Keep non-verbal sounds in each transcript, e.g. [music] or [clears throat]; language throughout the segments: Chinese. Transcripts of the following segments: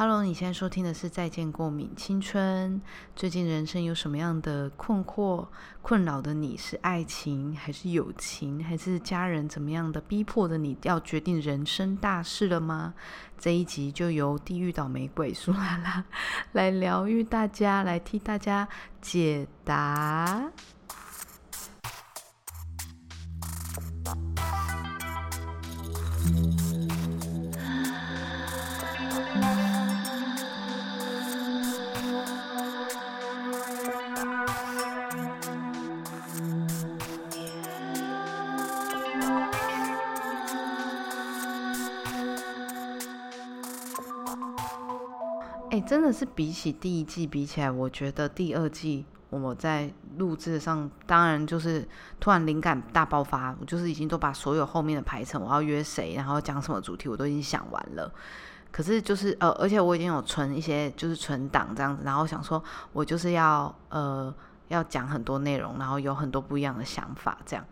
Hello，你现在收听的是《再见过敏青春》。最近人生有什么样的困惑、困扰的你？是爱情，还是友情，还是家人怎么样的逼迫的你要决定人生大事了吗？这一集就由地狱倒霉鬼苏拉拉 [laughs] 来疗愈大家，来替大家解答。是比起第一季比起来，我觉得第二季我在录制上，当然就是突然灵感大爆发，我就是已经都把所有后面的排程，我要约谁，然后讲什么主题，我都已经想完了。可是就是呃，而且我已经有存一些就是存档这样子，然后想说我就是要呃要讲很多内容，然后有很多不一样的想法，这样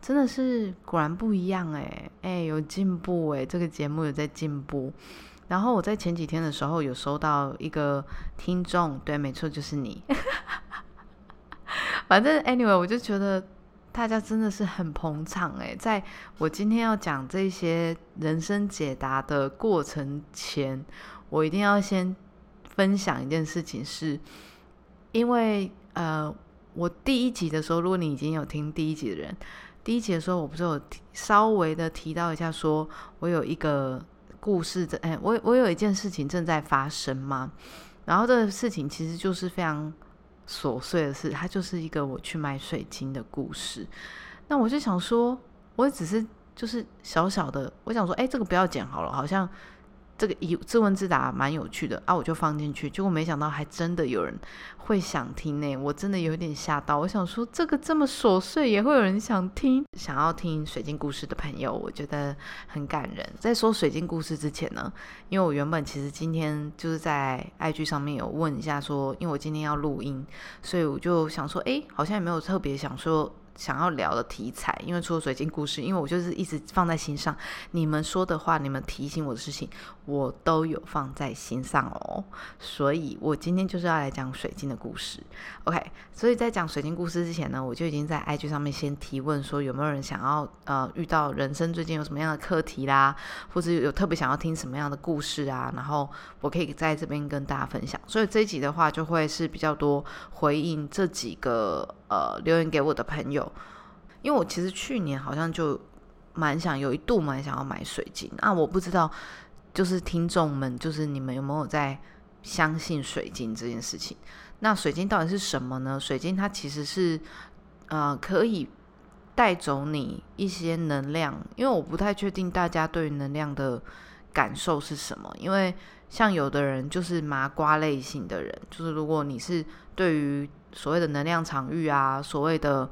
真的是果然不一样哎哎，有进步哎，这个节目有在进步。然后我在前几天的时候有收到一个听众，对，没错，就是你。[laughs] 反正 anyway，我就觉得大家真的是很捧场诶，在我今天要讲这些人生解答的过程前，我一定要先分享一件事情，是因为呃，我第一集的时候，如果你已经有听第一集的人，第一集的时候，我不是有稍微的提到一下，说我有一个。故事的哎，我我有一件事情正在发生吗？然后这个事情其实就是非常琐碎的事，它就是一个我去卖水晶的故事。那我就想说，我只是就是小小的，我想说，哎，这个不要剪好了，好像。这个以自问自答蛮有趣的啊，我就放进去，结果没想到还真的有人会想听呢，我真的有点吓到。我想说，这个这么琐碎也会有人想听，想要听水晶故事的朋友，我觉得很感人。在说水晶故事之前呢，因为我原本其实今天就是在 IG 上面有问一下说，因为我今天要录音，所以我就想说，哎，好像也没有特别想说。想要聊的题材，因为除了水晶故事，因为我就是一直放在心上，你们说的话，你们提醒我的事情，我都有放在心上哦。所以我今天就是要来讲水晶的故事。OK，所以在讲水晶故事之前呢，我就已经在 IG 上面先提问说，有没有人想要呃遇到人生最近有什么样的课题啦，或者有特别想要听什么样的故事啊？然后我可以在这边跟大家分享。所以这一集的话，就会是比较多回应这几个。呃，留言给我的朋友，因为我其实去年好像就蛮想有一度蛮想要买水晶啊，我不知道就是听众们，就是你们有没有在相信水晶这件事情？那水晶到底是什么呢？水晶它其实是呃可以带走你一些能量，因为我不太确定大家对能量的感受是什么，因为像有的人就是麻瓜类型的人，就是如果你是对于所谓的能量场域啊，所谓的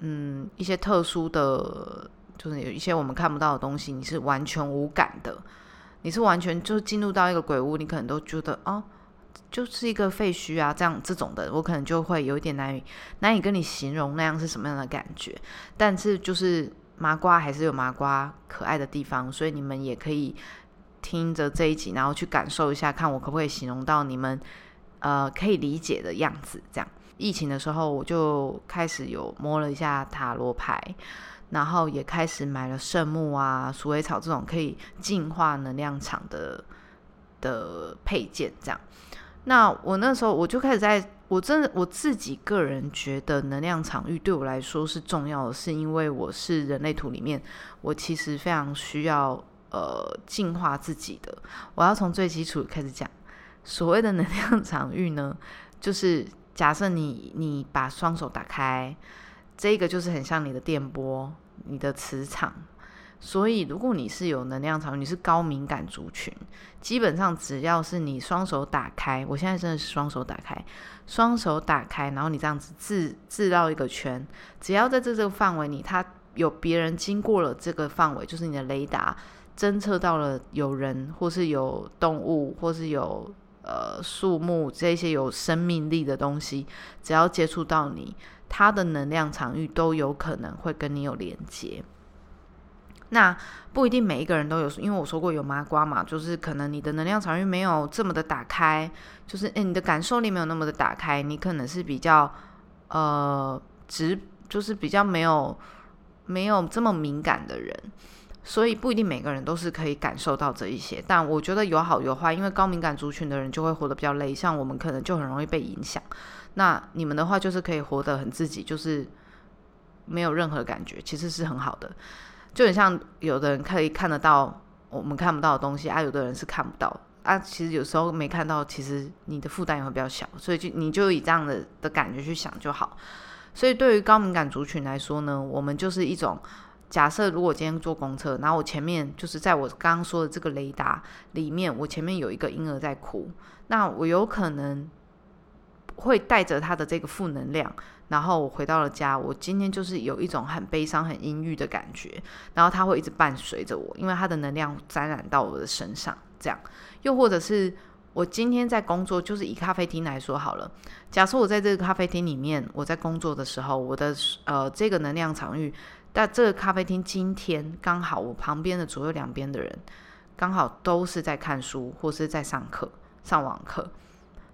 嗯一些特殊的，就是有一些我们看不到的东西，你是完全无感的，你是完全就进入到一个鬼屋，你可能都觉得哦，就是一个废墟啊，这样这种的，我可能就会有点难以难以跟你形容那样是什么样的感觉。但是就是麻瓜还是有麻瓜可爱的地方，所以你们也可以听着这一集，然后去感受一下，看我可不可以形容到你们呃可以理解的样子，这样。疫情的时候，我就开始有摸了一下塔罗牌，然后也开始买了圣木啊、鼠尾草这种可以净化能量场的的配件。这样，那我那时候我就开始在，我真的我自己个人觉得能量场域对我来说是重要的，是因为我是人类图里面，我其实非常需要呃净化自己的。我要从最基础开始讲，所谓的能量场域呢，就是。假设你你把双手打开，这个就是很像你的电波、你的磁场。所以，如果你是有能量场，你是高敏感族群，基本上只要是你双手打开，我现在真的是双手打开，双手打开，然后你这样子自自绕一个圈，只要在这这个范围里，它有别人经过了这个范围，就是你的雷达侦测到了有人，或是有动物，或是有。呃，树木这些有生命力的东西，只要接触到你，它的能量场域都有可能会跟你有连接。那不一定每一个人都有，因为我说过有麻瓜嘛，就是可能你的能量场域没有这么的打开，就是诶，你的感受力没有那么的打开，你可能是比较呃直，就是比较没有没有这么敏感的人，所以不一定每个人都是可以感受到这一些。但我觉得有好有坏，因为高敏感族群的人就会活得比较累，像我们可能就很容易被影响。那你们的话就是可以活得很自己，就是没有任何感觉，其实是很好的。就很像有的人可以看得到我们看不到的东西啊，有的人是看不到啊。其实有时候没看到，其实你的负担也会比较小，所以就你就以这样的的感觉去想就好。所以对于高敏感族群来说呢，我们就是一种假设，如果今天坐公车，然后我前面就是在我刚刚说的这个雷达里面，我前面有一个婴儿在哭，那我有可能会带着他的这个负能量。然后我回到了家，我今天就是有一种很悲伤、很阴郁的感觉，然后它会一直伴随着我，因为它的能量沾染到我的身上。这样，又或者是我今天在工作，就是以咖啡厅来说好了。假设我在这个咖啡厅里面，我在工作的时候，我的呃这个能量场域，但这个咖啡厅今天刚好我旁边的左右两边的人，刚好都是在看书或是在上课、上网课。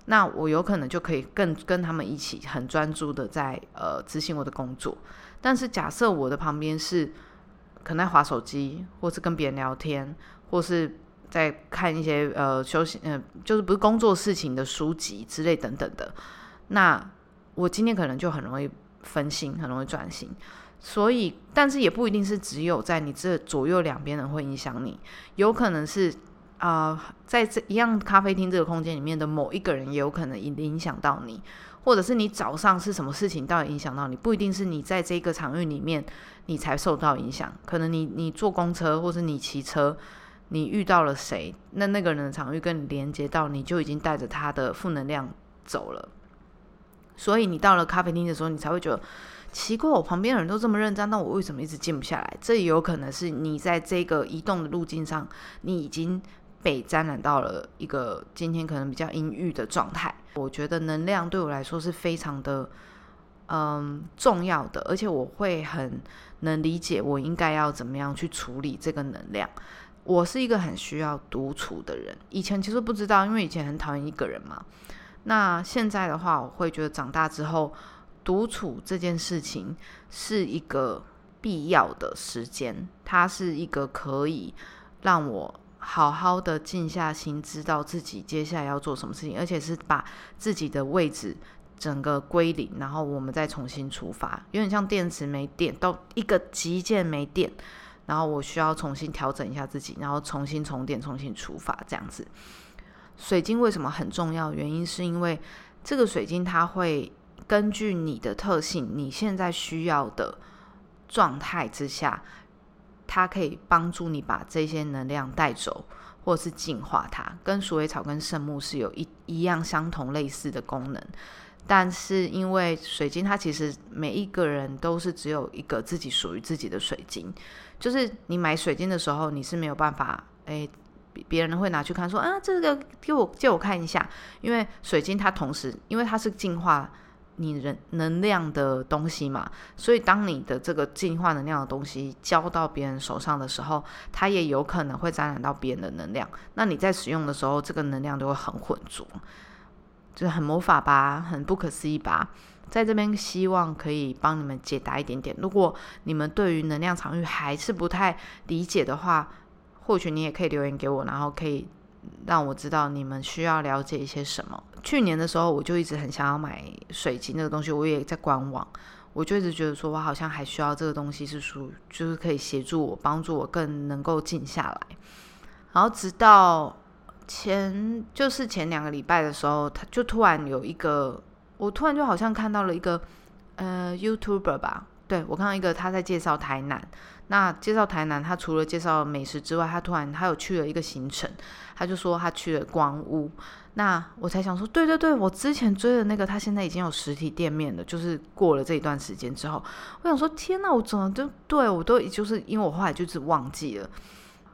那我有可能就可以更跟他们一起很专注的在呃执行我的工作，但是假设我的旁边是可能在划手机，或是跟别人聊天，或是在看一些呃休息嗯就是不是工作事情的书籍之类等等的，那我今天可能就很容易分心，很容易专心。所以，但是也不一定是只有在你这左右两边人会影响你，有可能是。啊，在这一样咖啡厅这个空间里面的某一个人，也有可能影影响到你，或者是你早上是什么事情到底影响到你，不一定是你在这个场域里面你才受到影响，可能你你坐公车或是你骑车，你遇到了谁，那那个人的场域跟你连接到，你就已经带着他的负能量走了，所以你到了咖啡厅的时候，你才会觉得奇怪，我旁边的人都这么认真，那我为什么一直静不下来？这也有可能是你在这个移动的路径上，你已经。被沾染到了一个今天可能比较阴郁的状态，我觉得能量对我来说是非常的嗯重要的，而且我会很能理解我应该要怎么样去处理这个能量。我是一个很需要独处的人，以前其实不知道，因为以前很讨厌一个人嘛。那现在的话，我会觉得长大之后，独处这件事情是一个必要的时间，它是一个可以让我。好好的静下心，知道自己接下来要做什么事情，而且是把自己的位置整个归零，然后我们再重新出发。有点像电池没电，到一个极限没电，然后我需要重新调整一下自己，然后重新充电，重新出发这样子。水晶为什么很重要？原因是因为这个水晶它会根据你的特性，你现在需要的状态之下。它可以帮助你把这些能量带走，或是净化它，跟鼠尾草跟圣木是有一一样相同类似的功能。但是因为水晶，它其实每一个人都是只有一个自己属于自己的水晶，就是你买水晶的时候，你是没有办法，诶，别人会拿去看说啊，这个给我借我看一下，因为水晶它同时，因为它是净化。你人能量的东西嘛，所以当你的这个净化能量的东西交到别人手上的时候，它也有可能会沾染到别人的能量。那你在使用的时候，这个能量就会很浑浊，就是很魔法吧，很不可思议吧。在这边希望可以帮你们解答一点点。如果你们对于能量场域还是不太理解的话，或许你也可以留言给我，然后可以让我知道你们需要了解一些什么。去年的时候，我就一直很想要买水晶这个东西，我也在观望。我就一直觉得说，我好像还需要这个东西，是属就是可以协助我、帮助我更能够静下来。然后直到前就是前两个礼拜的时候，他就突然有一个，我突然就好像看到了一个呃 YouTuber 吧，对我看到一个他在介绍台南。那介绍台南，他除了介绍美食之外，他突然他有去了一个行程，他就说他去了光屋。那我才想说，对对对，我之前追的那个，他现在已经有实体店面了。就是过了这一段时间之后，我想说，天哪，我怎么就对我都就是因为我后来就是忘记了，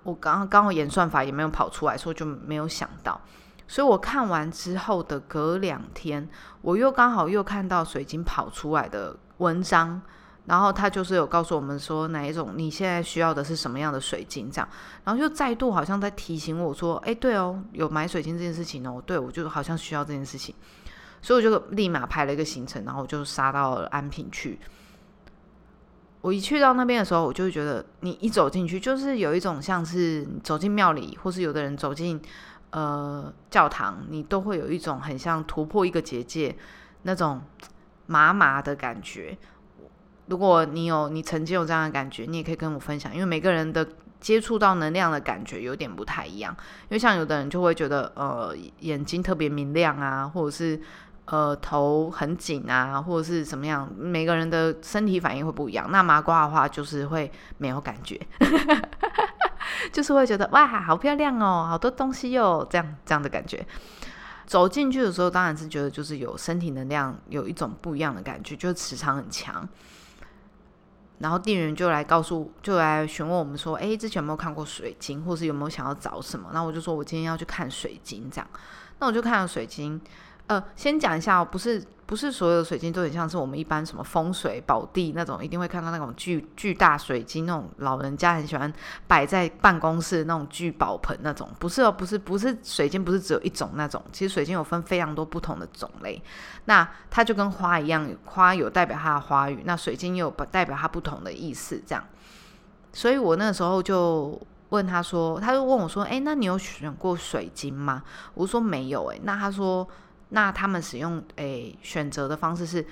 我刚刚刚好演算法也没有跑出来，所以就没有想到。所以我看完之后的隔两天，我又刚好又看到水晶跑出来的文章。然后他就是有告诉我们说哪一种你现在需要的是什么样的水晶这样，然后就再度好像在提醒我说，哎，对哦，有买水晶这件事情哦，对我就好像需要这件事情，所以我就立马排了一个行程，然后我就杀到安平去。我一去到那边的时候，我就会觉得你一走进去，就是有一种像是走进庙里，或是有的人走进呃教堂，你都会有一种很像突破一个结界那种麻麻的感觉。如果你有你曾经有这样的感觉，你也可以跟我分享，因为每个人的接触到能量的感觉有点不太一样。因为像有的人就会觉得呃眼睛特别明亮啊，或者是呃头很紧啊，或者是怎么样，每个人的身体反应会不一样。那麻瓜的话就是会没有感觉，[laughs] 就是会觉得哇好漂亮哦，好多东西哟，这样这样的感觉。走进去的时候，当然是觉得就是有身体能量有一种不一样的感觉，就是磁场很强。然后店员就来告诉，就来询问我们说：“哎，之前有没有看过水晶，或是有没有想要找什么？”那我就说：“我今天要去看水晶。”这样，那我就看了水晶。呃，先讲一下哦，不是不是所有的水晶都很像是我们一般什么风水宝地那种，一定会看到那种巨巨大水晶，那种老人家很喜欢摆在办公室那种聚宝盆那种，不是哦，不是不是水晶，不是只有一种那种，其实水晶有分非常多不同的种类。那它就跟花一样，花有代表它的花语，那水晶也有代表它不同的意思，这样。所以我那时候就问他说，他就问我说：“哎，那你有选过水晶吗？”我说：“没有。”哎，那他说。那他们使用诶选择的方式是，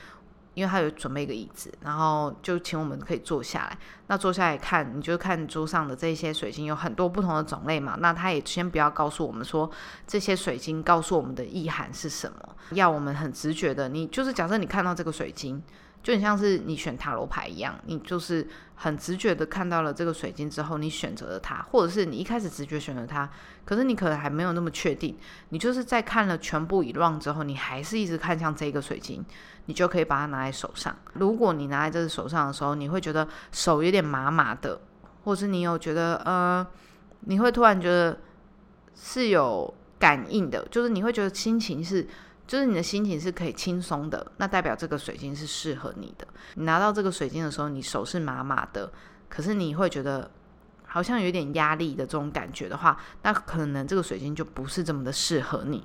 因为他有准备一个椅子，然后就请我们可以坐下来。那坐下来看，你就看桌上的这些水晶有很多不同的种类嘛。那他也先不要告诉我们说这些水晶告诉我们的意涵是什么，要我们很直觉的。你就是假设你看到这个水晶。就很像是你选塔罗牌一样，你就是很直觉的看到了这个水晶之后，你选择了它，或者是你一开始直觉选择它，可是你可能还没有那么确定，你就是在看了全部一乱之后，你还是一直看向这个水晶，你就可以把它拿在手上。如果你拿在这个手上的时候，你会觉得手有点麻麻的，或是你有觉得呃，你会突然觉得是有感应的，就是你会觉得心情是。就是你的心情是可以轻松的，那代表这个水晶是适合你的。你拿到这个水晶的时候，你手是麻麻的，可是你会觉得好像有点压力的这种感觉的话，那可能这个水晶就不是这么的适合你。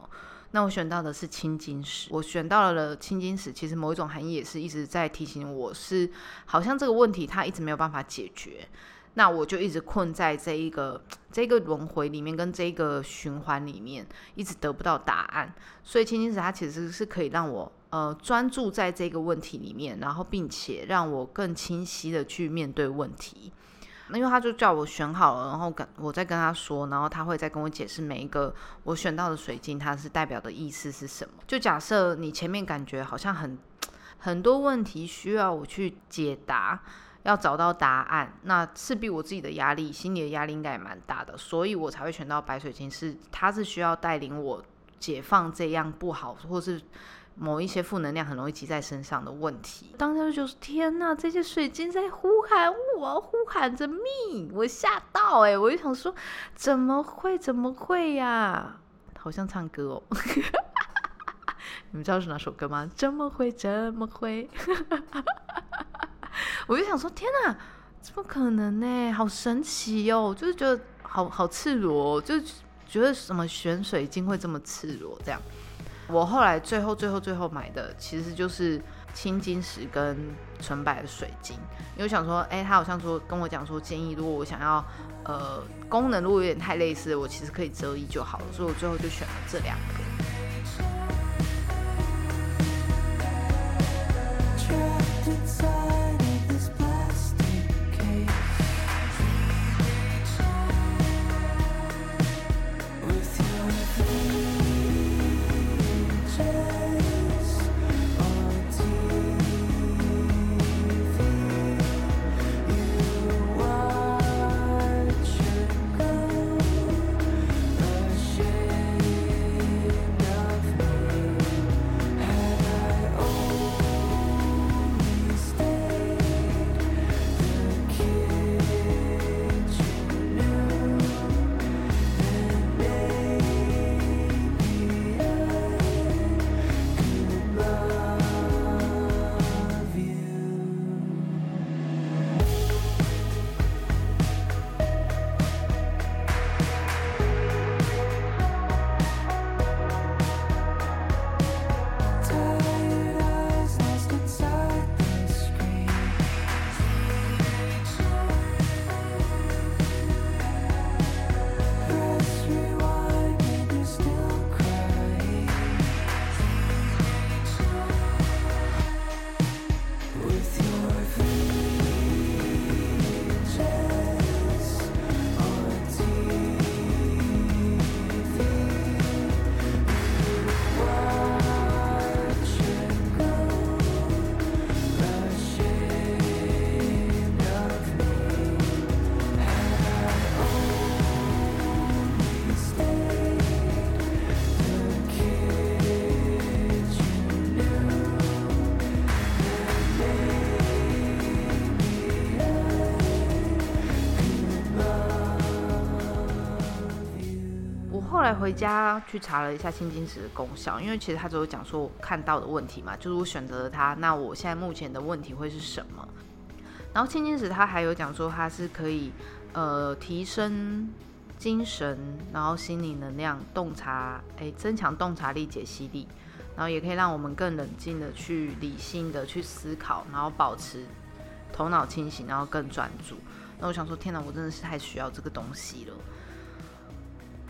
那我选到的是青金石，我选到了青金石，其实某一种含义也是一直在提醒我是，好像这个问题它一直没有办法解决。那我就一直困在这一个这个轮回里面，跟这个循环里面，一直得不到答案。所以青金石它其实是可以让我呃专注在这个问题里面，然后并且让我更清晰的去面对问题。那因为他就叫我选好了，然后跟我再跟他说，然后他会再跟我解释每一个我选到的水晶它是代表的意思是什么。就假设你前面感觉好像很 [tsk] 很多问题需要我去解答。要找到答案，那势必我自己的压力，心理的压力应该也蛮大的，所以我才会选到白水晶，是它是需要带领我解放这样不好，或是某一些负能量很容易积在身上的问题。当时就是天哪，这些水晶在呼喊我，呼喊着命，我吓到哎，我就想说怎么会怎么会呀？好像唱歌哦，[laughs] 你们知道是哪首歌吗？怎么会怎么会？[laughs] [laughs] 我就想说，天哪，怎么可能呢？好神奇哦！就是觉得好好赤裸，就觉得什么选水晶会这么赤裸这样。我后来最后最后最后买的其实就是青金石跟纯白的水晶，因为想说，哎，他好像说跟我讲说，建议如果我想要呃功能如果有点太类似，我其实可以折一就好了，所以我最后就选了这两个。来回家去查了一下青金石的功效，因为其实他只有讲说我看到的问题嘛，就是我选择了它，那我现在目前的问题会是什么？然后青金石它还有讲说它是可以呃提升精神，然后心理能量、洞察，诶，增强洞察力、解析力，然后也可以让我们更冷静的去理性的去思考，然后保持头脑清醒，然后更专注。那我想说，天哪，我真的是太需要这个东西了。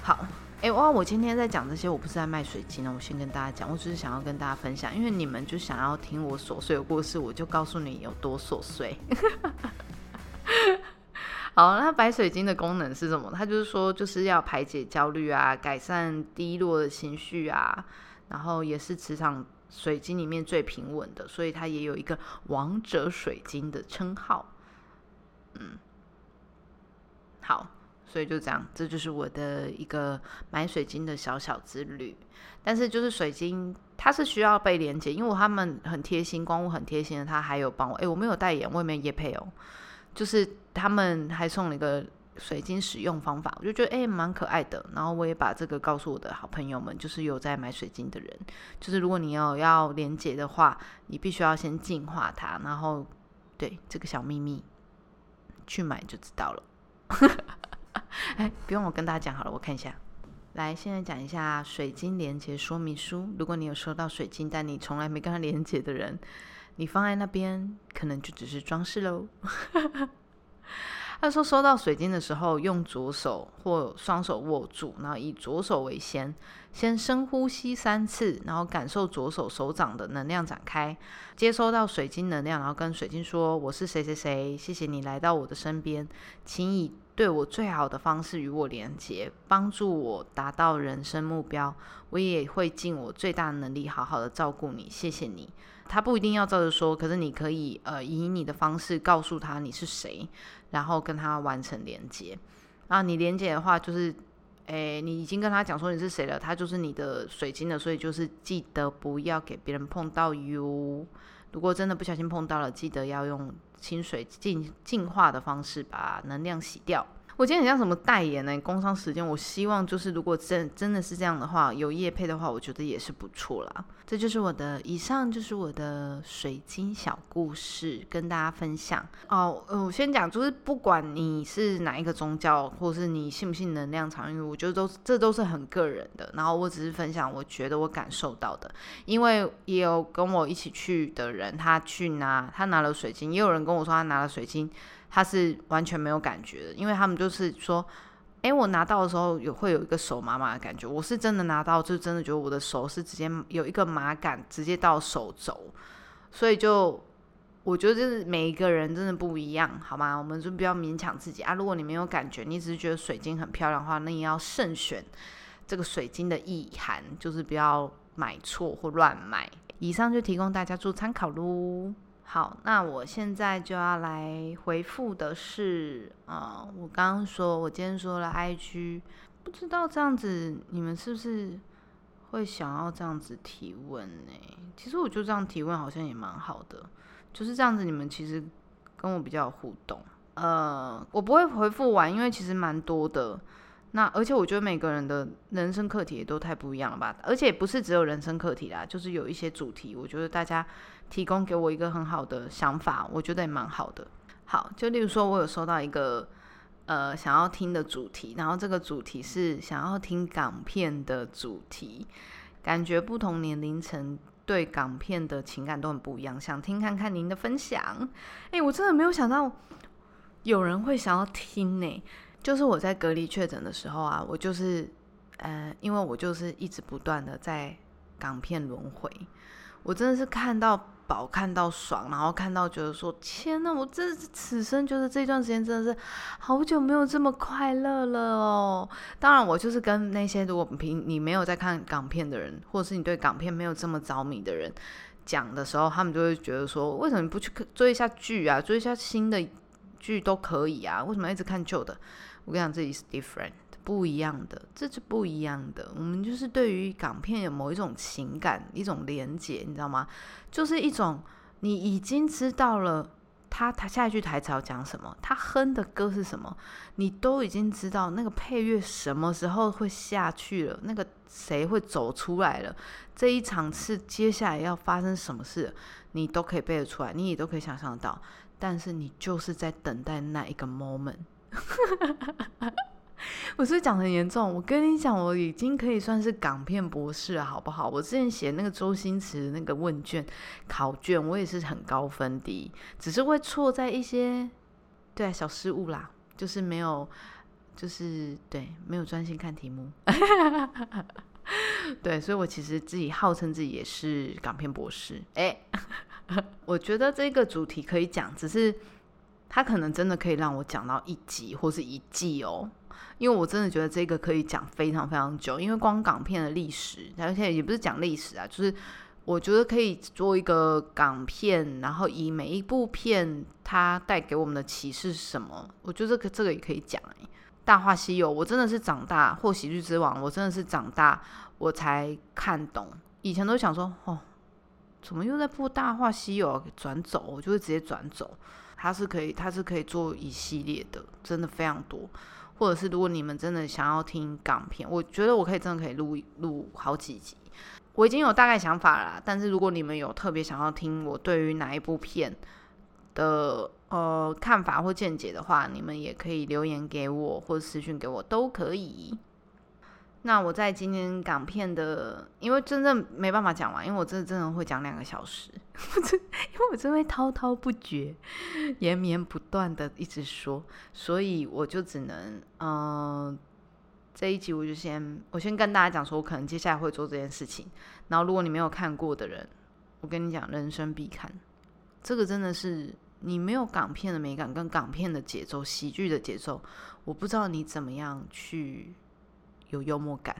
好，哎哇，我今天在讲这些，我不是在卖水晶哦，我先跟大家讲，我只是想要跟大家分享，因为你们就想要听我琐碎的故事，我就告诉你有多琐碎。好，那白水晶的功能是什么？它就是说，就是要排解焦虑啊，改善低落的情绪啊，然后也是磁场水晶里面最平稳的，所以它也有一个王者水晶的称号。嗯，好。所以就这样，这就是我的一个买水晶的小小之旅。但是就是水晶，它是需要被连接，因为他们很贴心，光雾很贴心的，他还有帮我。哎，我没有代言，我也没有配哦。就是他们还送了一个水晶使用方法，我就觉得哎蛮可爱的。然后我也把这个告诉我的好朋友们，就是有在买水晶的人，就是如果你要要连接的话，你必须要先净化它。然后对这个小秘密，去买就知道了。[laughs] [laughs] 哎，不用我跟大家讲好了，我看一下。来，现在讲一下水晶连接说明书。如果你有收到水晶，但你从来没跟它连接的人，你放在那边可能就只是装饰喽。[laughs] 他说，收到水晶的时候，用左手或双手握住，然后以左手为先，先深呼吸三次，然后感受左手手掌的能量展开，接收到水晶能量，然后跟水晶说：“我是谁谁谁，谢谢你来到我的身边，请以对我最好的方式与我连接，帮助我达到人生目标。我也会尽我最大的能力，好好的照顾你，谢谢你。”他不一定要照着说，可是你可以呃以你的方式告诉他你是谁，然后跟他完成连接。啊，你连接的话就是，诶，你已经跟他讲说你是谁了，他就是你的水晶了，所以就是记得不要给别人碰到哟。如果真的不小心碰到了，记得要用清水净净化的方式把能量洗掉。我今天很像什么代言呢？工商时间，我希望就是如果真真的是这样的话，有业配的话，我觉得也是不错啦。这就是我的以上就是我的水晶小故事，跟大家分享哦。呃，我先讲，就是不管你是哪一个宗教，或是你信不信能量场，因为我觉得都这都是很个人的。然后我只是分享我觉得我感受到的，因为也有跟我一起去的人，他去拿他拿了水晶，也有人跟我说他拿了水晶。他是完全没有感觉的，因为他们就是说，哎，我拿到的时候有会有一个手麻麻的感觉。我是真的拿到，就真的觉得我的手是直接有一个麻感，直接到手肘。所以就我觉得就是每一个人真的不一样，好吗？我们就不要勉强自己啊。如果你没有感觉，你只是觉得水晶很漂亮的话，那也要慎选这个水晶的意涵，就是不要买错或乱买。以上就提供大家做参考喽。好，那我现在就要来回复的是，啊，我刚刚说，我今天说了 IG，不知道这样子你们是不是会想要这样子提问呢？其实我就这样提问好像也蛮好的，就是这样子，你们其实跟我比较有互动。呃，我不会回复完，因为其实蛮多的。那而且我觉得每个人的人生课题也都太不一样了吧，而且不是只有人生课题啦，就是有一些主题，我觉得大家提供给我一个很好的想法，我觉得也蛮好的。好，就例如说我有收到一个呃想要听的主题，然后这个主题是想要听港片的主题，感觉不同年龄层对港片的情感都很不一样，想听看看您的分享。哎，我真的没有想到有人会想要听呢。就是我在隔离确诊的时候啊，我就是，呃，因为我就是一直不断的在港片轮回，我真的是看到饱，看到爽，然后看到觉得说，天呐，我这此生就是这段时间真的是好久没有这么快乐了哦。当然，我就是跟那些如果平你没有在看港片的人，或者是你对港片没有这么着迷的人讲的时候，他们就会觉得说，为什么不去追一下剧啊，追一下新的剧都可以啊，为什么一直看旧的？我跟你讲，这里是 different，不一样的，这是不一样的。我们就是对于港片有某一种情感，一种连结，你知道吗？就是一种你已经知道了他他下一句台词要讲什么，他哼的歌是什么，你都已经知道那个配乐什么时候会下去了，那个谁会走出来了，这一场次接下来要发生什么事，你都可以背得出来，你也都可以想象得到，但是你就是在等待那一个 moment。[laughs] [laughs] 我是讲很严重，我跟你讲，我已经可以算是港片博士了，好不好？我之前写那个周星驰那个问卷考卷，我也是很高分的，只是会错在一些对小失误啦，就是没有，就是对没有专心看题目。[laughs] 对，所以我其实自己号称自己也是港片博士。哎，[laughs] 我觉得这个主题可以讲，只是它可能真的可以让我讲到一集或是一季哦。因为我真的觉得这个可以讲非常非常久，因为光港片的历史，而且也不是讲历史啊，就是我觉得可以做一个港片，然后以每一部片它带给我们的启示是什么，我觉得这个这个也可以讲哎。大话西游，我真的是长大或喜剧之王，我真的是长大我才看懂，以前都想说哦，怎么又在播大话西游，转走，我就会直接转走。它是可以，它是可以做一系列的，真的非常多。或者是如果你们真的想要听港片，我觉得我可以真的可以录录好几集。我已经有大概想法了，但是如果你们有特别想要听我对于哪一部片的呃看法或见解的话，你们也可以留言给我或者私讯给我都可以。那我在今天港片的，因为真正没办法讲完，因为我真的真的会讲两个小时，[laughs] 我真因为我真会滔滔不绝、延绵不断的一直说，所以我就只能，嗯，这一集我就先我先跟大家讲说，我可能接下来会做这件事情。然后如果你没有看过的人，我跟你讲，人生必看，这个真的是你没有港片的美感跟港片的节奏、喜剧的节奏，我不知道你怎么样去。有幽默感，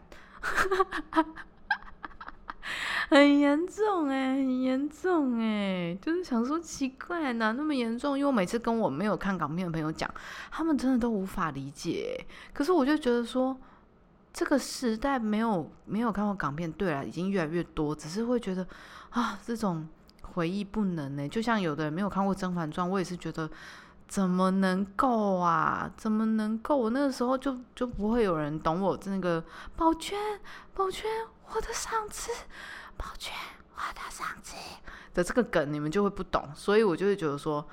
很严重哎，很严重哎，就是想说奇怪哪那么严重？因为我每次跟我没有看港片的朋友讲，他们真的都无法理解。可是我就觉得说，这个时代没有没有看过港片，对了，已经越来越多，只是会觉得啊，这种回忆不能呢。就像有的人没有看过《甄嬛传》，我也是觉得。怎么能够啊？怎么能够？我那个时候就就不会有人懂我那个宝娟，宝娟，我的上司，宝娟，我的上司的这个梗，你们就会不懂。所以我就会觉得说，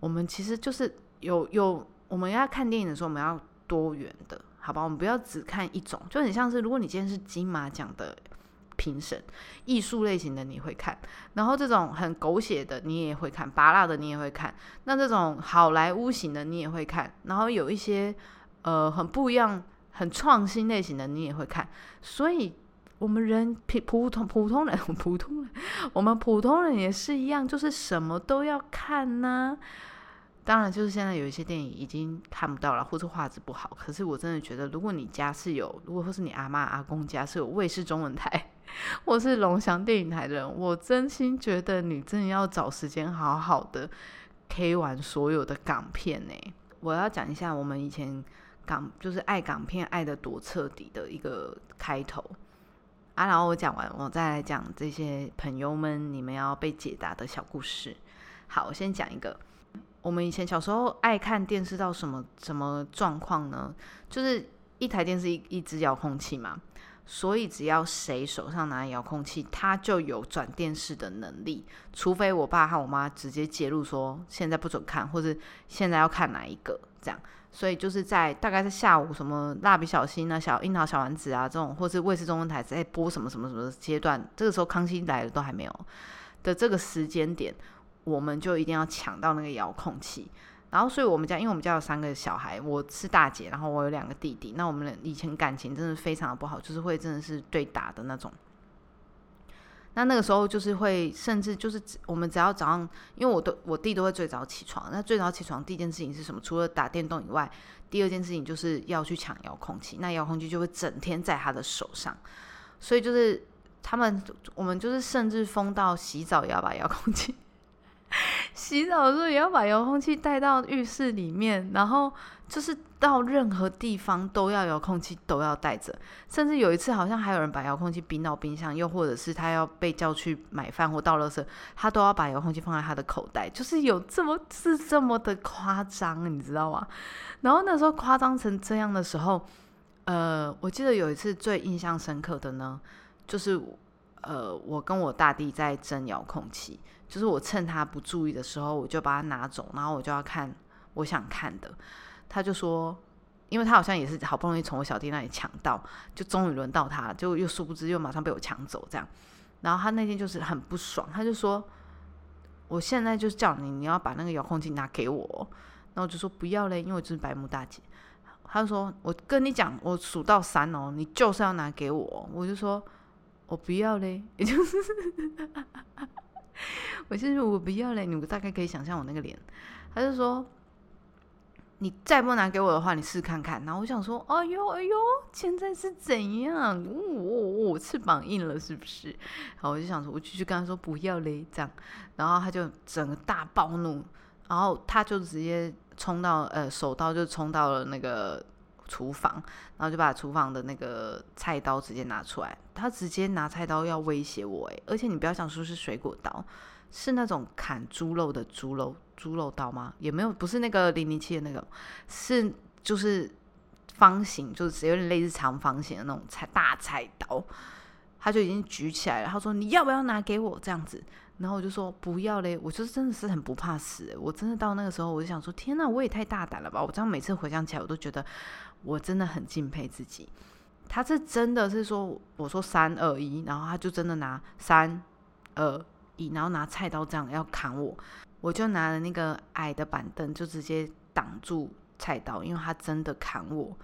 我们其实就是有有，我们要看电影的时候，我们要多元的，好吧？我们不要只看一种，就很像是如果你今天是金马奖的。评审艺术类型的你会看，然后这种很狗血的你也会看，拔辣的你也会看，那这种好莱坞型的你也会看，然后有一些呃很不一样、很创新类型的你也会看，所以我们人普普通普通人 [laughs] 普通人，我们普通人也是一样，就是什么都要看呢。当然，就是现在有一些电影已经看不到了，或者画质不好。可是我真的觉得，如果你家是有，如果或是你阿妈阿公家是有卫视中文台，或是龙翔电影台的人，我真心觉得你真的要找时间好好的 K 完所有的港片呢。我要讲一下我们以前港就是爱港片爱的多彻底的一个开头啊。然后我讲完，我再来讲这些朋友们你们要被解答的小故事。好，我先讲一个。我们以前小时候爱看电视到什么什么状况呢？就是一台电视一一只遥控器嘛，所以只要谁手上拿遥控器，他就有转电视的能力。除非我爸和我妈直接介入说现在不准看，或者现在要看哪一个这样。所以就是在大概是下午什么蜡笔小新啊、小樱桃小丸子啊这种，或是卫视中文台在播什么什么什么阶段，这个时候康熙来了都还没有的这个时间点。我们就一定要抢到那个遥控器，然后，所以我们家，因为我们家有三个小孩，我是大姐，然后我有两个弟弟，那我们以前感情真的非常的不好，就是会真的是对打的那种。那那个时候就是会，甚至就是我们只要早上，因为我都我弟都会最早起床，那最早起床第一件事情是什么？除了打电动以外，第二件事情就是要去抢遥控器，那遥控器就会整天在他的手上，所以就是他们，我们就是甚至疯到洗澡也要把遥控器。[laughs] 洗澡的时候也要把遥控器带到浴室里面，然后就是到任何地方都要遥控器都要带着，甚至有一次好像还有人把遥控器冰到冰箱，又或者是他要被叫去买饭或倒垃圾，他都要把遥控器放在他的口袋，就是有这么是这么的夸张，你知道吗？然后那时候夸张成这样的时候，呃，我记得有一次最印象深刻的呢，就是呃，我跟我大弟在争遥控器，就是我趁他不注意的时候，我就把它拿走，然后我就要看我想看的。他就说，因为他好像也是好不容易从我小弟那里抢到，就终于轮到他，就又殊不知又马上被我抢走这样。然后他那天就是很不爽，他就说：“我现在就是叫你，你要把那个遥控器拿给我。”然后我就说：“不要嘞，因为我就是白木大姐。”他就说：“我跟你讲，我数到三哦，你就是要拿给我。”我就说：“我不要嘞。”也就是，[laughs] 我先说我不要嘞。你们大概可以想象我那个脸。他就说。你再不拿给我的话，你试看看。然后我想说，哎呦哎呦，现在是怎样？我我翅膀硬了是不是？然后我就想说，我继续跟他说不要嘞，这样。然后他就整个大暴怒，然后他就直接冲到呃手刀就冲到了那个厨房，然后就把厨房的那个菜刀直接拿出来，他直接拿菜刀要威胁我诶，而且你不要想说是水果刀。是那种砍猪肉的猪肉猪肉刀吗？也没有，不是那个零零七的那个，是就是方形，就是有点类似长方形的那种菜大菜刀，他就已经举起来了。他说：“你要不要拿给我？”这样子，然后我就说：“不要嘞。”我就是真的是很不怕死，我真的到那个时候我就想说：“天哪，我也太大胆了吧！”我这样每次回想起来，我都觉得我真的很敬佩自己。他是真的是说，我说三二一，然后他就真的拿三二一。然后拿菜刀这样要砍我，我就拿了那个矮的板凳，就直接挡住菜刀，因为他真的砍我，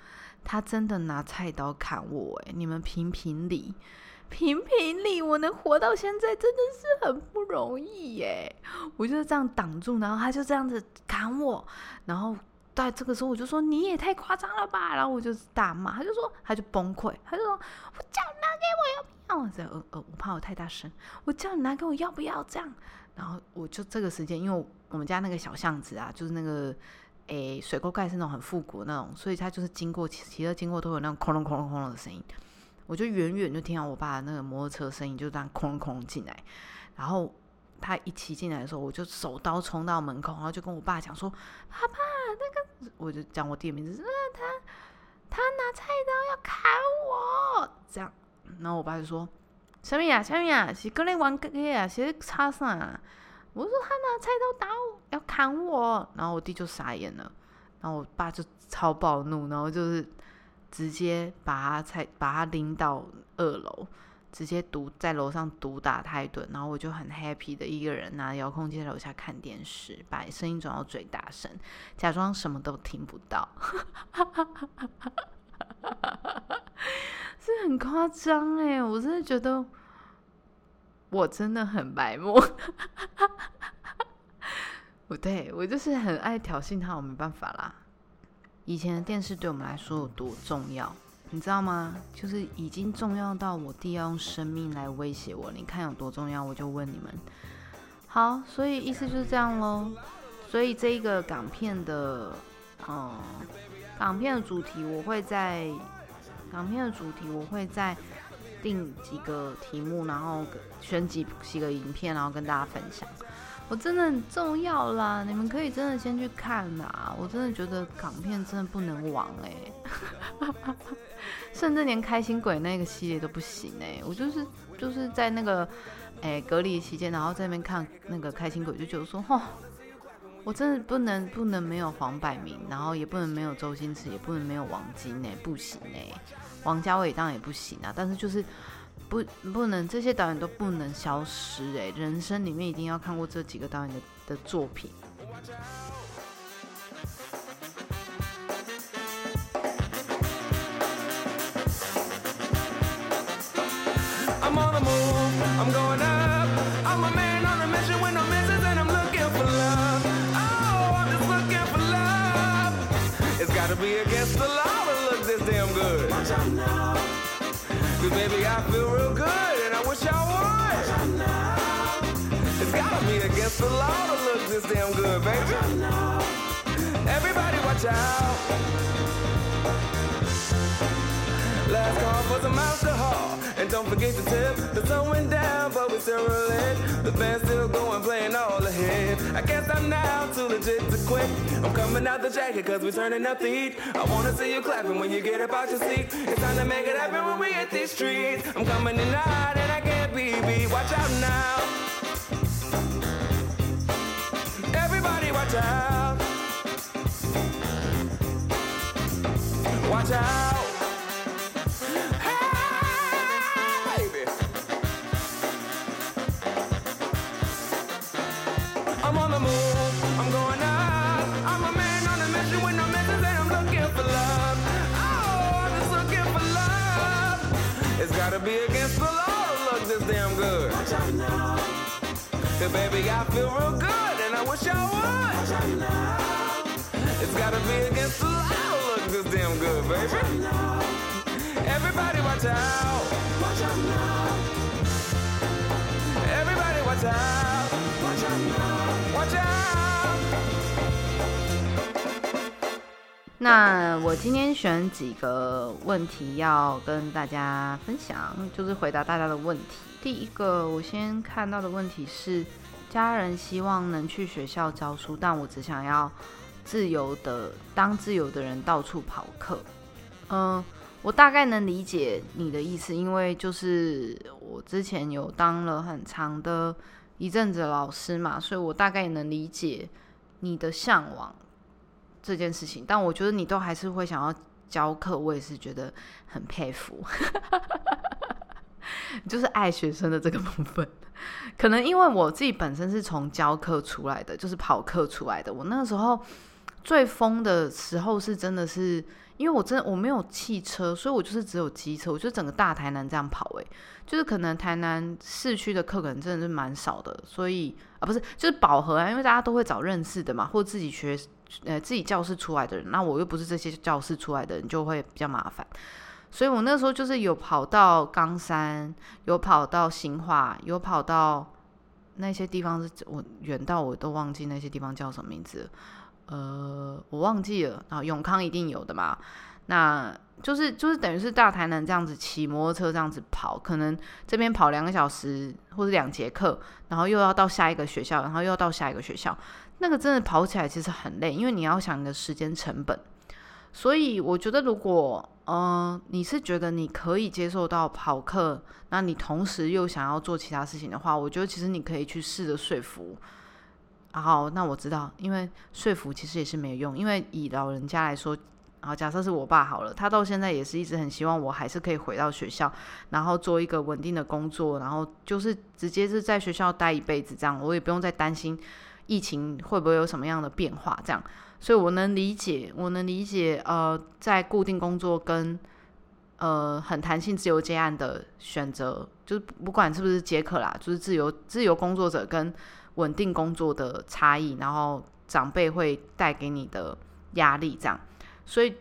他真的拿菜刀砍我，哎，你们评评理，评评理，我能活到现在真的是很不容易耶，我就是这样挡住，然后他就这样子砍我，然后在这个时候我就说你也太夸张了吧，然后我就大骂，他就说他就崩溃，他就说我叫你拿给我要。我在呃呃，我怕我太大声，我叫你拿给我要不要这样？然后我就这个时间，因为我们家那个小巷子啊，就是那个诶水沟盖是那种很复古那种，所以它就是经过骑车经过都有那种空隆空隆空隆的声音。我就远远就听到我爸那个摩托车声音，就这样空隆空隆进来。然后他一骑进来的时候，我就手刀冲到门口，然后就跟我爸讲说：“爸爸，那个……”我就讲我弟的名字，是他他拿菜刀要砍我，这样。然后我爸就说：“小米啊，小米啊，是跟你玩个啊，是插啥？”我说：“他拿菜刀打我，要砍我。”然后我弟就傻眼了。然后我爸就超暴怒，然后就是直接把他菜把他拎到二楼，直接毒在楼上毒打他一顿。然后我就很 happy 的一个人拿遥控器在楼下看电视，把声音转到最大声，假装什么都听不到。[laughs] 是很夸张哎，我真的觉得我真的很白目。不 [laughs] 对，我就是很爱挑衅他，我没办法啦。以前的电视对我们来说有多重要，你知道吗？就是已经重要到我弟要用生命来威胁我，你看有多重要？我就问你们。好，所以意思就是这样喽。所以这一个港片的，嗯，港片的主题我会在。港片的主题，我会再定几个题目，然后选几几个影片，然后跟大家分享。我真的很重要啦，你们可以真的先去看啦。我真的觉得港片真的不能忘哎，[laughs] 甚至连开心鬼那个系列都不行哎。我就是就是在那个哎隔离期间，然后在那边看那个开心鬼，就觉得说，哦，我真的不能不能没有黄百鸣，然后也不能没有周星驰，也不能没有王晶哎，不行哎。王家卫当然也不行啊，但是就是不不能这些导演都不能消失哎，人生里面一定要看过这几个导演的的作品。Cause baby, I feel real good and I wish I would. It's gotta be against the law to look this damn good, baby. Everybody watch out. Last call for some alcohol. And don't forget to tip. The sun went down, but we still rolling. The band's still going, playing all the hits. I guess I'm now too legit to quit. I'm coming out the jacket, cause we're turning up the heat. I wanna see you clapping when you get up out your seat. It's time to make it happen when we hit these streets. I'm coming in hot and I can't be beat. Watch out now. Everybody watch out. Watch out. 那我今天选几个问题要跟大家分享，就是回答大家的问题。第一个，我先看到的问题是，家人希望能去学校教书，但我只想要自由的当自由的人到处跑课。嗯，我大概能理解你的意思，因为就是我之前有当了很长的一阵子老师嘛，所以我大概也能理解你的向往这件事情。但我觉得你都还是会想要教课，我也是觉得很佩服，[laughs] 就是爱学生的这个部分。可能因为我自己本身是从教课出来的，就是跑课出来的。我那个时候最疯的时候是真的是，因为我真的我没有汽车，所以我就是只有机车，我就整个大台南这样跑、欸。就是可能台南市区的课可能真的是蛮少的，所以啊不是就是饱和啊，因为大家都会找认识的嘛，或自己学呃自己教室出来的人，那我又不是这些教室出来的人，就会比较麻烦。所以我那时候就是有跑到冈山，有跑到新化，有跑到那些地方是我远到我都忘记那些地方叫什么名字，呃，我忘记了。然后永康一定有的嘛，那就是就是等于是大台南这样子骑摩托车这样子跑，可能这边跑两个小时或者两节课，然后又要到下一个学校，然后又要到下一个学校，那个真的跑起来其实很累，因为你要想你的时间成本。所以我觉得，如果嗯、呃你是觉得你可以接受到跑课，那你同时又想要做其他事情的话，我觉得其实你可以去试着说服。好，那我知道，因为说服其实也是没有用，因为以老人家来说，好，假设是我爸好了，他到现在也是一直很希望我还是可以回到学校，然后做一个稳定的工作，然后就是直接是在学校待一辈子这样，我也不用再担心疫情会不会有什么样的变化这样。所以我能理解，我能理解，呃，在固定工作跟呃很弹性自由接案的选择，就是不管是不是接客啦，就是自由自由工作者跟稳定工作的差异，然后长辈会带给你的压力这样。所以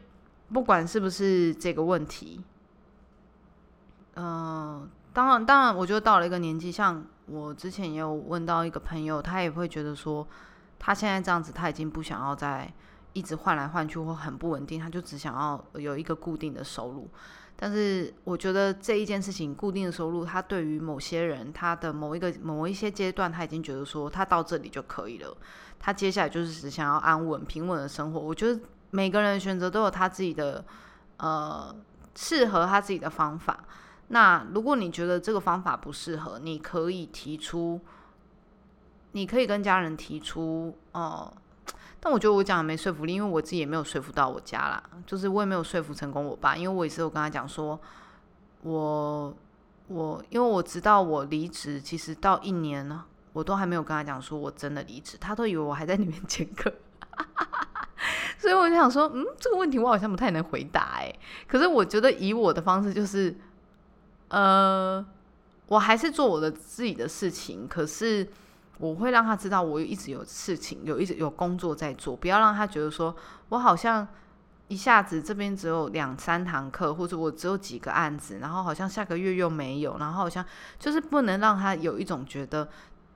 不管是不是这个问题，嗯、当然，当然，我觉得到了一个年纪，像我之前也有问到一个朋友，他也会觉得说，他现在这样子，他已经不想要再一直换来换去或很不稳定，他就只想要有一个固定的收入。但是我觉得这一件事情，固定的收入，他对于某些人，他的某一个某一些阶段，他已经觉得说，他到这里就可以了。他接下来就是只想要安稳、平稳的生活。我觉得每个人选择都有他自己的呃适合他自己的方法。那如果你觉得这个方法不适合，你可以提出，你可以跟家人提出哦、但我觉得我讲的没说服力，因为我自己也没有说服到我家啦，就是我也没有说服成功我爸，因为我也是有跟他讲说，我我因为我知道我离职，其实到一年呢，我都还没有跟他讲说我真的离职，他都以为我还在里面兼课。[laughs] 所以我就想说，嗯，这个问题我好像不太能回答哎。可是我觉得以我的方式就是，呃，我还是做我的自己的事情，可是我会让他知道我一直有事情，有一直有工作在做，不要让他觉得说我好像一下子这边只有两三堂课，或者我只有几个案子，然后好像下个月又没有，然后好像就是不能让他有一种觉得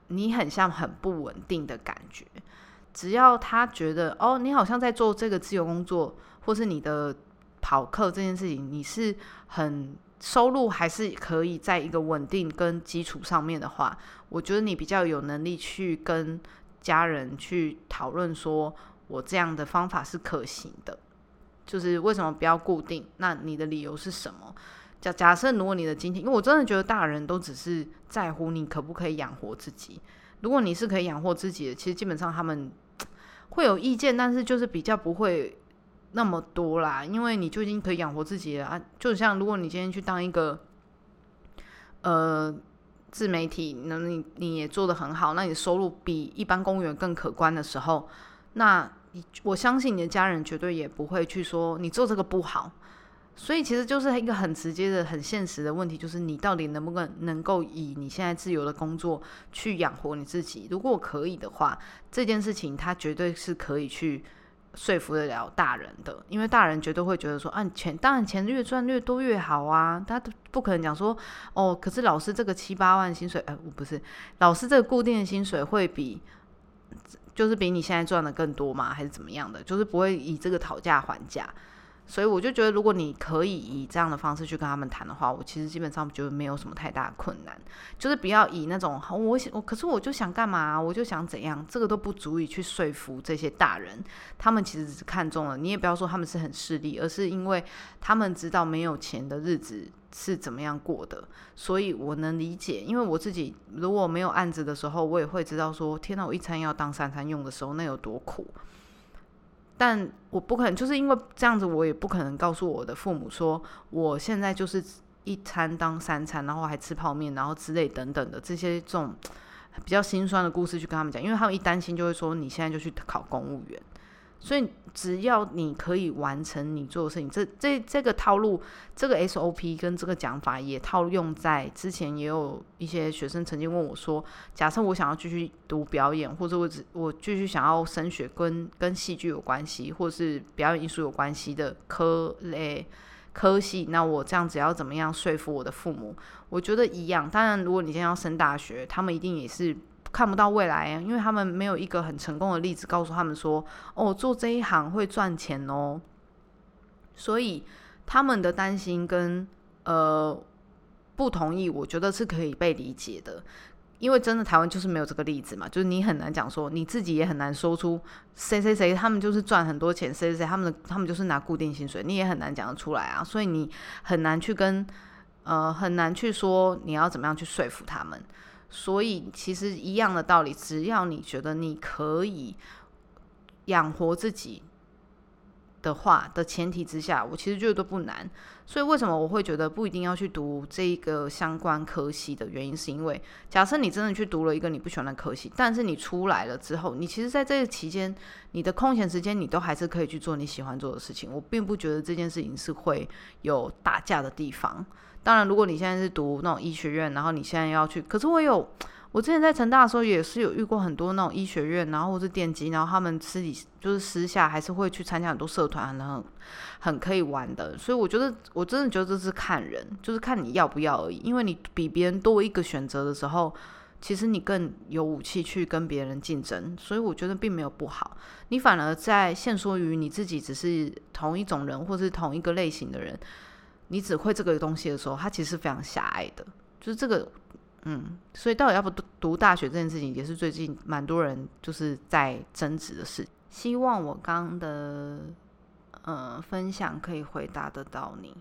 你很像很不稳定的感觉。只要他觉得哦，你好像在做这个自由工作，或是你的跑课这件事情，你是很收入还是可以在一个稳定跟基础上面的话，我觉得你比较有能力去跟家人去讨论，说我这样的方法是可行的。就是为什么不要固定？那你的理由是什么？假假设如果你的今天，因为我真的觉得大人都只是在乎你可不可以养活自己。如果你是可以养活自己的，其实基本上他们。会有意见，但是就是比较不会那么多啦，因为你就已经可以养活自己了啊。就像如果你今天去当一个呃自媒体，那你你也做的很好，那你的收入比一般公务员更可观的时候，那你我相信你的家人绝对也不会去说你做这个不好。所以其实就是一个很直接的、很现实的问题，就是你到底能不能能够以你现在自由的工作去养活你自己？如果可以的话，这件事情他绝对是可以去说服得了大人的，因为大人绝对会觉得说，啊，钱当然钱越赚越多越好啊，他不可能讲说，哦，可是老师这个七八万薪水，哎，我不是，老师这个固定的薪水会比就是比你现在赚的更多吗？还是怎么样的？就是不会以这个讨价还价。所以我就觉得，如果你可以以这样的方式去跟他们谈的话，我其实基本上觉得没有什么太大的困难。就是不要以那种我我，可是我就想干嘛，我就想怎样，这个都不足以去说服这些大人。他们其实只是看中了，你也不要说他们是很势利，而是因为他们知道没有钱的日子是怎么样过的。所以我能理解，因为我自己如果没有案子的时候，我也会知道说，天呐，我一餐要当三餐用的时候，那有多苦。但我不可能，就是因为这样子，我也不可能告诉我的父母说，我现在就是一餐当三餐，然后还吃泡面，然后之类等等的这些这种比较心酸的故事去跟他们讲，因为他们一担心就会说，你现在就去考公务员。所以，只要你可以完成你做的事情，这这这个套路，这个 SOP 跟这个讲法也套用在之前，也有一些学生曾经问我说：“假设我想要继续读表演，或者我只我继续想要升学跟跟戏剧有关系，或是表演艺术有关系的科类科系，那我这样子要怎么样说服我的父母？我觉得一样。当然，如果你现在要升大学，他们一定也是。”看不到未来，因为他们没有一个很成功的例子告诉他们说，哦，做这一行会赚钱哦。所以他们的担心跟呃不同意，我觉得是可以被理解的。因为真的台湾就是没有这个例子嘛，就是你很难讲说，你自己也很难说出谁谁谁他们就是赚很多钱，谁谁谁他们的他们就是拿固定薪水，你也很难讲得出来啊。所以你很难去跟呃很难去说你要怎么样去说服他们。所以其实一样的道理，只要你觉得你可以养活自己的话的前提之下，我其实觉得都不难。所以为什么我会觉得不一定要去读这一个相关科系的原因，是因为假设你真的去读了一个你不喜欢的科系，但是你出来了之后，你其实在这个期间，你的空闲时间你都还是可以去做你喜欢做的事情。我并不觉得这件事情是会有打架的地方。当然，如果你现在是读那种医学院，然后你现在要去，可是我有，我之前在成大的时候也是有遇过很多那种医学院，然后或是电机，然后他们私底就是私下还是会去参加很多社团，然后很可以玩的。所以我觉得，我真的觉得这是看人，就是看你要不要而已。因为你比别人多一个选择的时候，其实你更有武器去跟别人竞争。所以我觉得并没有不好，你反而在限缩于你自己只是同一种人，或是同一个类型的人。你只会这个东西的时候，它其实非常狭隘的，就是这个，嗯，所以到底要不读读大学这件事情，也是最近蛮多人就是在争执的事。希望我刚的呃分享可以回答得到你，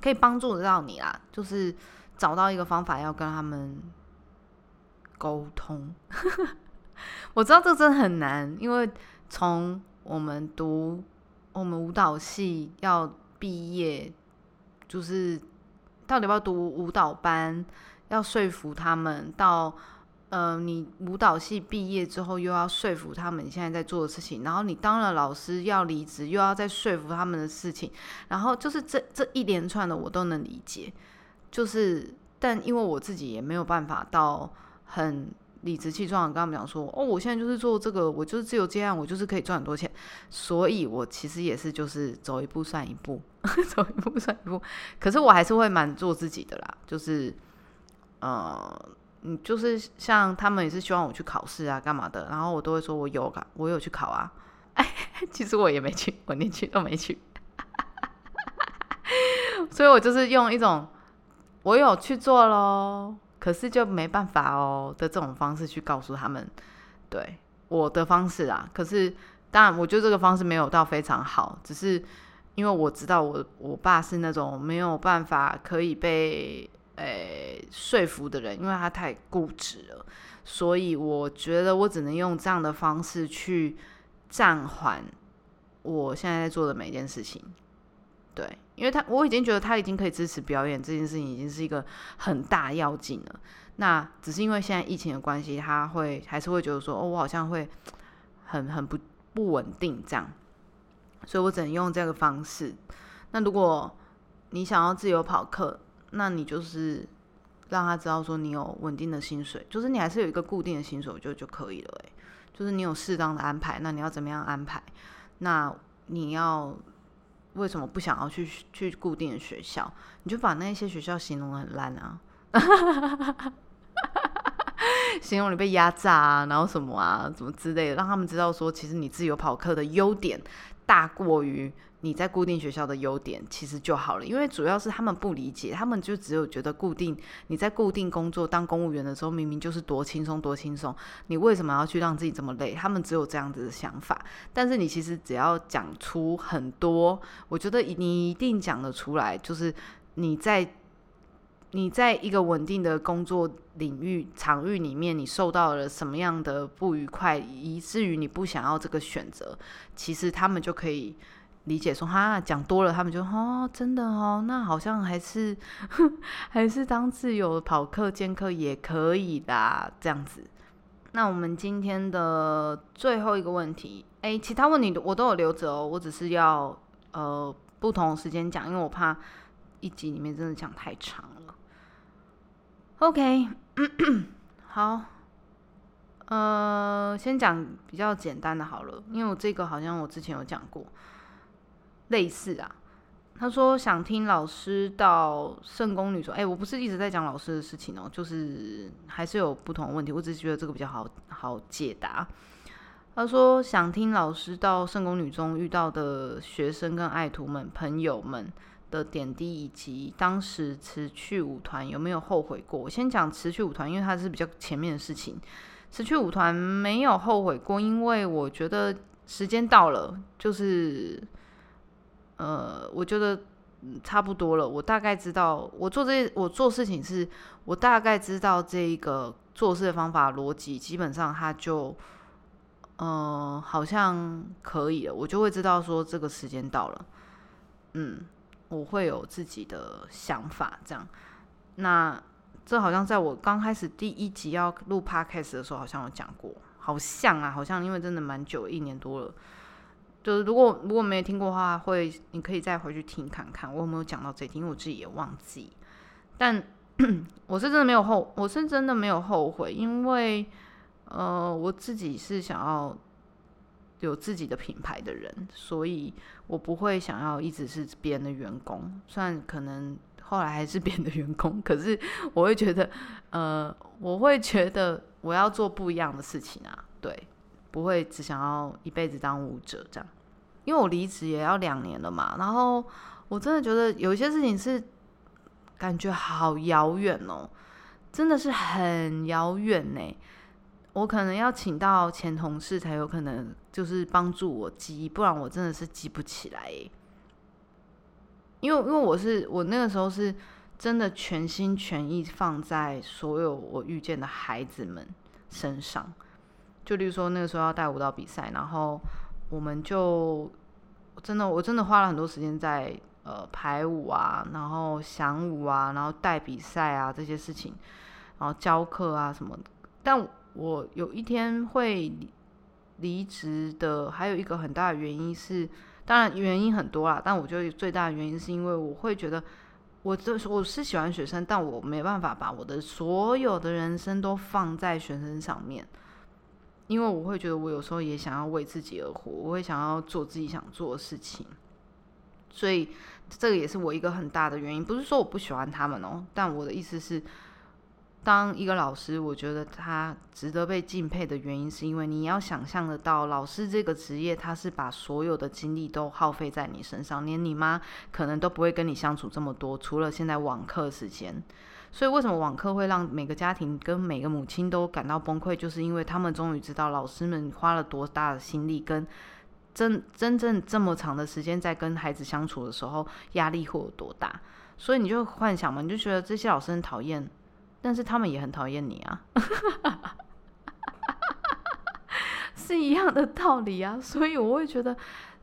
可以帮助得到你啦，就是找到一个方法要跟他们沟通。[laughs] 我知道这真的很难，因为从我们读我们舞蹈系要毕业。就是到底要不要读舞蹈班？要说服他们到，呃，你舞蹈系毕业之后又要说服他们现在在做的事情，然后你当了老师要离职，又要再说服他们的事情，然后就是这这一连串的我都能理解。就是，但因为我自己也没有办法到很。理直气壮的跟他们讲说：“哦，我现在就是做这个，我就是自由接案，我就是可以赚很多钱。所以，我其实也是就是走一步算一步，[laughs] 走一步算一步。可是，我还是会蛮做自己的啦。就是，呃，嗯，就是像他们也是希望我去考试啊，干嘛的，然后我都会说我有考，我有去考啊。哎，[laughs] 其实我也没去，我连去都没去。[laughs] 所以我就是用一种我有去做喽，可是就没办法哦的这种方式去告诉他们，对我的方式啊。可是当然，我觉得这个方式没有到非常好，只是因为我知道我我爸是那种没有办法可以被诶说服的人，因为他太固执了，所以我觉得我只能用这样的方式去暂缓我现在在做的每一件事情。对，因为他我已经觉得他已经可以支持表演这件事情，已经是一个很大要紧了。那只是因为现在疫情的关系，他会还是会觉得说，哦，我好像会很很不不稳定这样，所以我只能用这个方式。那如果你想要自由跑课，那你就是让他知道说你有稳定的薪水，就是你还是有一个固定的薪水，就就可以了。诶，就是你有适当的安排，那你要怎么样安排？那你要。为什么不想要去去固定的学校？你就把那些学校形容很烂啊，[laughs] 形容你被压榨啊，然后什么啊，怎么之类的，让他们知道说，其实你自由跑课的优点大过于。你在固定学校的优点其实就好了，因为主要是他们不理解，他们就只有觉得固定你在固定工作当公务员的时候，明明就是多轻松多轻松，你为什么要去让自己这么累？他们只有这样子的想法。但是你其实只要讲出很多，我觉得你一定讲得出来，就是你在你在一个稳定的工作领域场域里面，你受到了什么样的不愉快，以至于你不想要这个选择，其实他们就可以。理解说哈讲多了，他们就哦真的哦，那好像还是 [laughs] 还是当自由跑课兼课也可以的这样子。那我们今天的最后一个问题，哎，其他问题我都有留着哦，我只是要呃不同时间讲，因为我怕一集里面真的讲太长了。OK，[coughs] 好，呃，先讲比较简单的好了，因为我这个好像我之前有讲过。类似啊，他说想听老师到圣宫女中。哎，我不是一直在讲老师的事情哦，就是还是有不同的问题，我只是觉得这个比较好好解答。他说想听老师到圣宫女中遇到的学生跟爱徒们、朋友们的点滴，以及当时辞去舞团有没有后悔过。我先讲辞去舞团，因为它是比较前面的事情。辞去舞团没有后悔过，因为我觉得时间到了，就是。呃，我觉得差不多了。我大概知道，我做这些，我做事情是，我大概知道这一个做事的方法逻辑，基本上它就，呃，好像可以了。我就会知道说这个时间到了，嗯，我会有自己的想法。这样，那这好像在我刚开始第一集要录 podcast 的时候，好像有讲过，好像啊，好像因为真的蛮久，一年多了。就是如果如果没听过的话，会你可以再回去听看看，我有没有讲到这一因为我自己也忘记。但 [clears throat] 我是真的没有后，我是真的没有后悔，因为呃，我自己是想要有自己的品牌的人，所以我不会想要一直是别人的员工。虽然可能后来还是别人的员工，可是我会觉得，呃，我会觉得我要做不一样的事情啊，对。不会只想要一辈子当舞者这样，因为我离职也要两年了嘛。然后我真的觉得有一些事情是感觉好遥远哦，真的是很遥远呢。我可能要请到前同事才有可能，就是帮助我记，不然我真的是记不起来。因为因为我是我那个时候是真的全心全意放在所有我遇见的孩子们身上。就例如说那个时候要带舞蹈比赛，然后我们就真的我真的花了很多时间在呃排舞啊，然后想舞啊，然后带比赛啊这些事情，然后教课啊什么。但我有一天会离职的，还有一个很大的原因是，当然原因很多啦，但我觉得最大的原因是因为我会觉得，我这我是喜欢学生，但我没办法把我的所有的人生都放在学生上面。因为我会觉得，我有时候也想要为自己而活，我会想要做自己想做的事情，所以这个也是我一个很大的原因。不是说我不喜欢他们哦，但我的意思是，当一个老师，我觉得他值得被敬佩的原因，是因为你要想象得到，老师这个职业，他是把所有的精力都耗费在你身上，连你妈可能都不会跟你相处这么多，除了现在网课时间。所以为什么网课会让每个家庭跟每个母亲都感到崩溃，就是因为他们终于知道老师们花了多大的心力，跟真真正这么长的时间在跟孩子相处的时候，压力会有多大。所以你就幻想嘛，你就觉得这些老师很讨厌。但是他们也很讨厌你啊，[laughs] 是一样的道理啊，所以我会觉得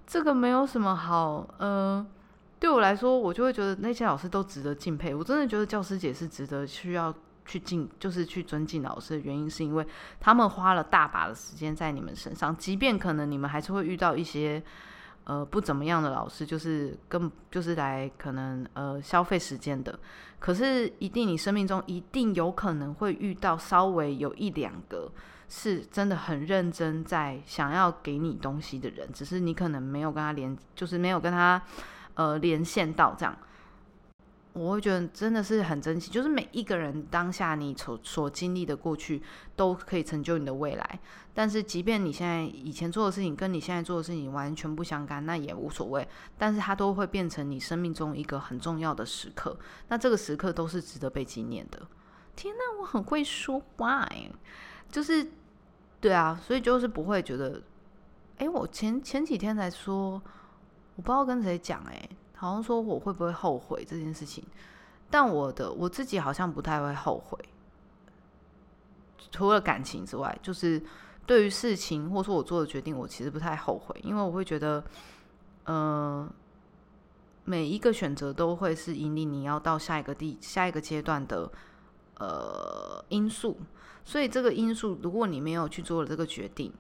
这个没有什么好，呃，对我来说，我就会觉得那些老师都值得敬佩。我真的觉得教师节是值得需要去敬，就是去尊敬老师的原因，是因为他们花了大把的时间在你们身上，即便可能你们还是会遇到一些。呃，不怎么样的老师，就是跟就是来可能呃消费时间的，可是一定你生命中一定有可能会遇到稍微有一两个是真的很认真在想要给你东西的人，只是你可能没有跟他连，就是没有跟他呃连线到这样。我会觉得真的是很珍惜，就是每一个人当下你所所经历的过去，都可以成就你的未来。但是，即便你现在以前做的事情跟你现在做的事情完全不相干，那也无所谓。但是它都会变成你生命中一个很重要的时刻。那这个时刻都是值得被纪念的。天哪，我很会说话哎，就是对啊，所以就是不会觉得，哎，我前前几天才说，我不知道跟谁讲哎。好像说我会不会后悔这件事情，但我的我自己好像不太会后悔，除了感情之外，就是对于事情或说我做的决定，我其实不太后悔，因为我会觉得，呃，每一个选择都会是引领你要到下一个地下一个阶段的呃因素，所以这个因素如果你没有去做了这个决定。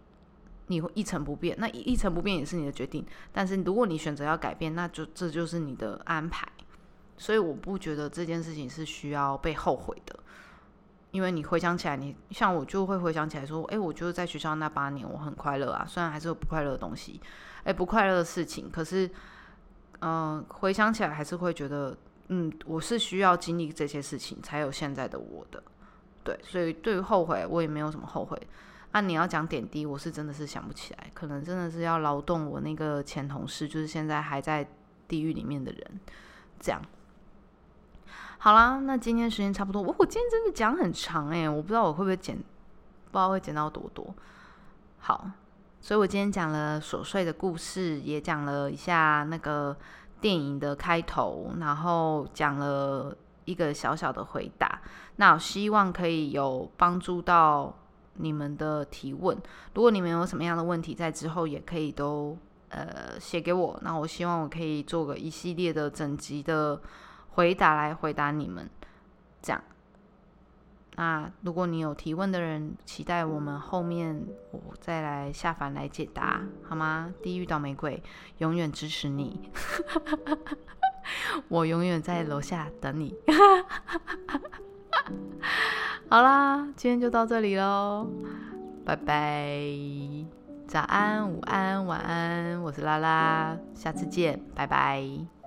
你会一成不变，那一成不变也是你的决定。但是如果你选择要改变，那就这就是你的安排。所以我不觉得这件事情是需要被后悔的，因为你回想起来，你像我就会回想起来说，哎，我就是在学校那八年我很快乐啊，虽然还是有不快乐的东西，哎，不快乐的事情，可是，嗯，回想起来还是会觉得，嗯，我是需要经历这些事情才有现在的我的。对，所以对于后悔，我也没有什么后悔。啊，你要讲点滴，我是真的是想不起来，可能真的是要劳动我那个前同事，就是现在还在地狱里面的人，这样。好啦，那今天时间差不多，我我今天真的讲很长诶，我不知道我会不会剪，不知道会剪到多多。好，所以我今天讲了琐碎的故事，也讲了一下那个电影的开头，然后讲了一个小小的回答，那希望可以有帮助到。你们的提问，如果你们有什么样的问题，在之后也可以都呃写给我。那我希望我可以做个一系列的整集的回答来回答你们，这样。那如果你有提问的人，期待我们后面我再来下凡来解答，好吗？地狱倒霉鬼永远支持你，[laughs] 我永远在楼下等你。[laughs] 好啦，今天就到这里喽，拜拜，早安、午安、晚安，我是拉拉，下次见，拜拜。